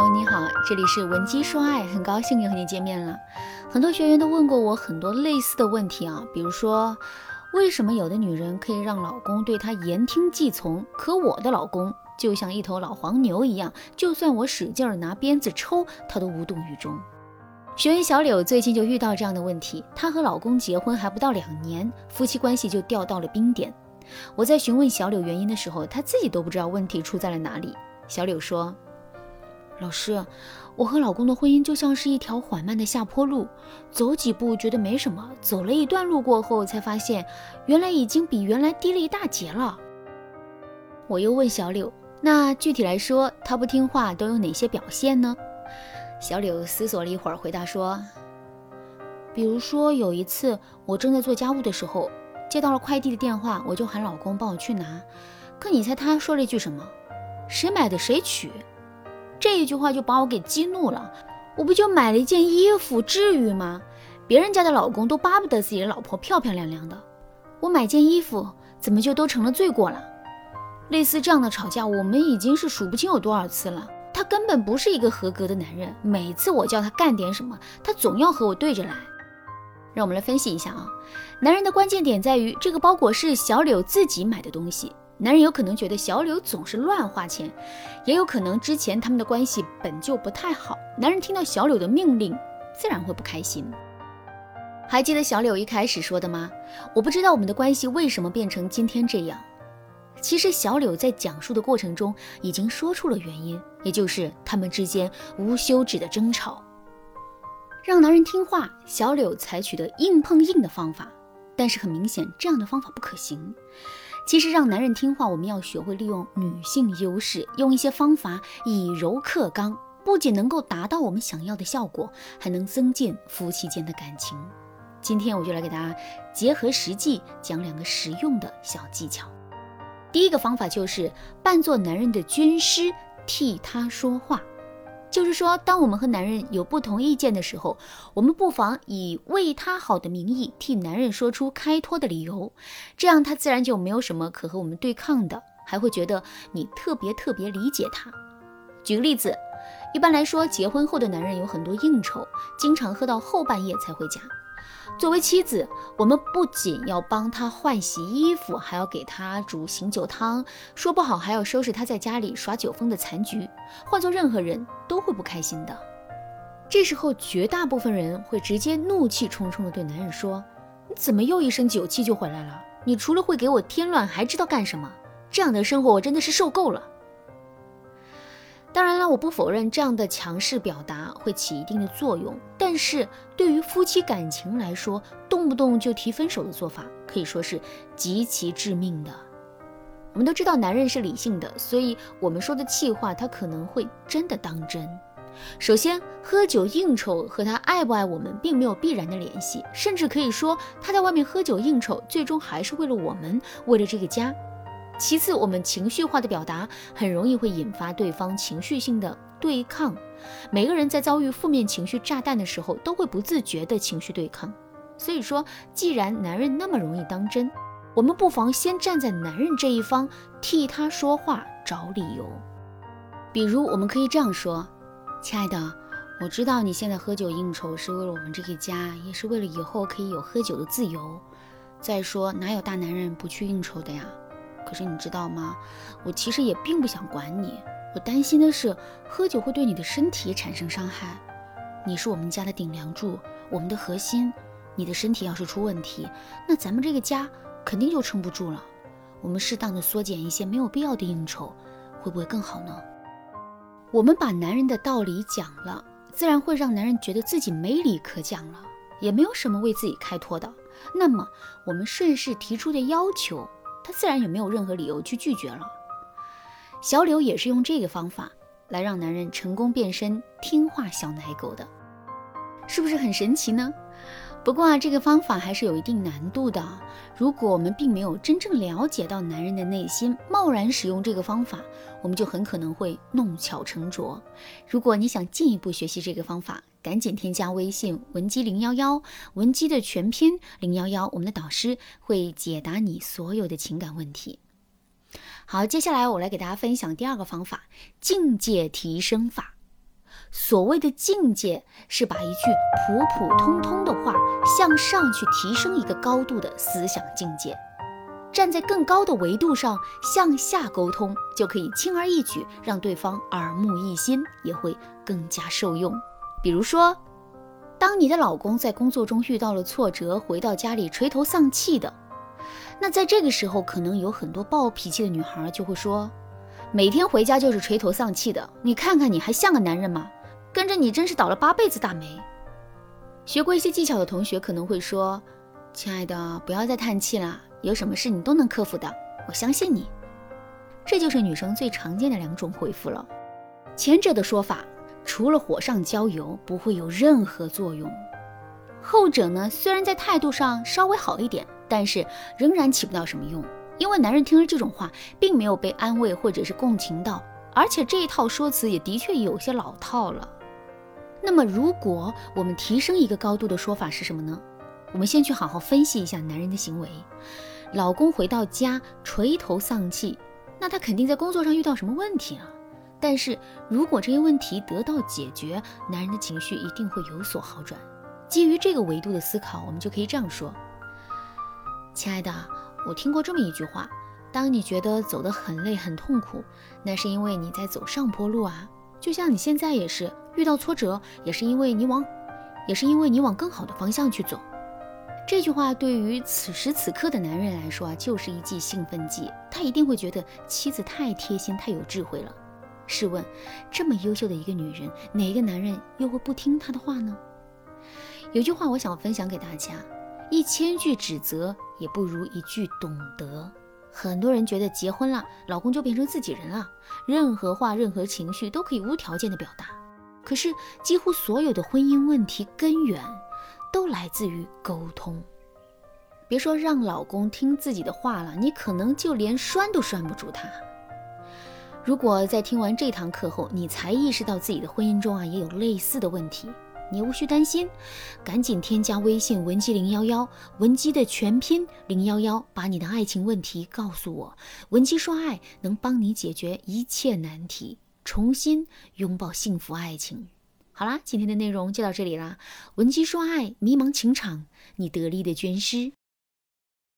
朋友你好，这里是文姬说爱，很高兴又和你见面了。很多学员都问过我很多类似的问题啊，比如说，为什么有的女人可以让老公对她言听计从，可我的老公就像一头老黄牛一样，就算我使劲拿鞭子抽，他都无动于衷。学员小柳最近就遇到这样的问题，她和老公结婚还不到两年，夫妻关系就掉到了冰点。我在询问小柳原因的时候，她自己都不知道问题出在了哪里。小柳说。老师，我和老公的婚姻就像是一条缓慢的下坡路，走几步觉得没什么，走了一段路过后才发现，原来已经比原来低了一大截了。我又问小柳，那具体来说，他不听话都有哪些表现呢？小柳思索了一会儿，回答说：“比如说有一次，我正在做家务的时候，接到了快递的电话，我就喊老公帮我去拿，可你猜他说了一句什么？谁买的谁取。”这一句话就把我给激怒了，我不就买了一件衣服，至于吗？别人家的老公都巴不得自己的老婆漂漂亮亮的，我买件衣服怎么就都成了罪过了？类似这样的吵架，我们已经是数不清有多少次了。他根本不是一个合格的男人，每次我叫他干点什么，他总要和我对着来。让我们来分析一下啊，男人的关键点在于这个包裹是小柳自己买的东西。男人有可能觉得小柳总是乱花钱，也有可能之前他们的关系本就不太好。男人听到小柳的命令，自然会不开心。还记得小柳一开始说的吗？我不知道我们的关系为什么变成今天这样。其实小柳在讲述的过程中已经说出了原因，也就是他们之间无休止的争吵。让男人听话，小柳采取的硬碰硬的方法，但是很明显这样的方法不可行。其实让男人听话，我们要学会利用女性优势，用一些方法以柔克刚，不仅能够达到我们想要的效果，还能增进夫妻间的感情。今天我就来给大家结合实际讲两个实用的小技巧。第一个方法就是扮作男人的军师，替他说话。就是说，当我们和男人有不同意见的时候，我们不妨以为他好的名义替男人说出开脱的理由，这样他自然就没有什么可和我们对抗的，还会觉得你特别特别理解他。举个例子，一般来说，结婚后的男人有很多应酬，经常喝到后半夜才回家。作为妻子，我们不仅要帮他换洗衣服，还要给他煮醒酒汤，说不好还要收拾他在家里耍酒疯的残局。换做任何人都会不开心的。这时候，绝大部分人会直接怒气冲冲地对男人说：“你怎么又一身酒气就回来了？你除了会给我添乱，还知道干什么？这样的生活我真的是受够了。”当然了，我不否认这样的强势表达会起一定的作用，但是对于夫妻感情来说，动不动就提分手的做法可以说是极其致命的。我们都知道男人是理性的，所以我们说的气话他可能会真的当真。首先，喝酒应酬和他爱不爱我们并没有必然的联系，甚至可以说他在外面喝酒应酬，最终还是为了我们，为了这个家。其次，我们情绪化的表达很容易会引发对方情绪性的对抗。每个人在遭遇负面情绪炸弹的时候，都会不自觉的情绪对抗。所以说，既然男人那么容易当真，我们不妨先站在男人这一方，替他说话找理由。比如，我们可以这样说：“亲爱的，我知道你现在喝酒应酬是为了我们这个家，也是为了以后可以有喝酒的自由。再说，哪有大男人不去应酬的呀？”可是你知道吗？我其实也并不想管你，我担心的是喝酒会对你的身体产生伤害。你是我们家的顶梁柱，我们的核心。你的身体要是出问题，那咱们这个家肯定就撑不住了。我们适当的缩减一些没有必要的应酬，会不会更好呢？我们把男人的道理讲了，自然会让男人觉得自己没理可讲了，也没有什么为自己开脱的。那么我们顺势提出的要求。他自然也没有任何理由去拒绝了。小柳也是用这个方法来让男人成功变身听话小奶狗的，是不是很神奇呢？不过啊，这个方法还是有一定难度的。如果我们并没有真正了解到男人的内心，贸然使用这个方法，我们就很可能会弄巧成拙。如果你想进一步学习这个方法，赶紧添加微信文姬零幺幺，文姬的全拼零幺幺，我们的导师会解答你所有的情感问题。好，接下来我来给大家分享第二个方法——境界提升法。所谓的境界，是把一句普普通通的话向上去提升一个高度的思想境界。站在更高的维度上向下沟通，就可以轻而易举让对方耳目一新，也会更加受用。比如说，当你的老公在工作中遇到了挫折，回到家里垂头丧气的，那在这个时候，可能有很多暴脾气的女孩就会说：“每天回家就是垂头丧气的，你看看你还像个男人吗？跟着你真是倒了八辈子大霉。”学过一些技巧的同学可能会说：“亲爱的，不要再叹气了。”有什么事你都能克服的，我相信你。这就是女生最常见的两种回复了。前者的说法，除了火上浇油，不会有任何作用。后者呢，虽然在态度上稍微好一点，但是仍然起不到什么用。因为男人听了这种话，并没有被安慰或者是共情到，而且这一套说辞也的确有些老套了。那么，如果我们提升一个高度的说法是什么呢？我们先去好好分析一下男人的行为。老公回到家垂头丧气，那他肯定在工作上遇到什么问题啊？但是如果这些问题得到解决，男人的情绪一定会有所好转。基于这个维度的思考，我们就可以这样说：亲爱的，我听过这么一句话，当你觉得走得很累很痛苦，那是因为你在走上坡路啊。就像你现在也是遇到挫折，也是因为你往，也是因为你往更好的方向去走。这句话对于此时此刻的男人来说啊，就是一剂兴奋剂。他一定会觉得妻子太贴心、太有智慧了。试问，这么优秀的一个女人，哪个男人又会不听她的话呢？有句话我想分享给大家：一千句指责也不如一句懂得。很多人觉得结婚了，老公就变成自己人了，任何话、任何情绪都可以无条件的表达。可是，几乎所有的婚姻问题根源。都来自于沟通。别说让老公听自己的话了，你可能就连拴都拴不住他。如果在听完这堂课后，你才意识到自己的婚姻中啊也有类似的问题，你无需担心，赶紧添加微信文姬零幺幺，文姬的全拼零幺幺，把你的爱情问题告诉我，文姬说爱能帮你解决一切难题，重新拥抱幸福爱情。好啦，今天的内容就到这里啦。闻鸡说爱，迷茫情场，你得力的军师。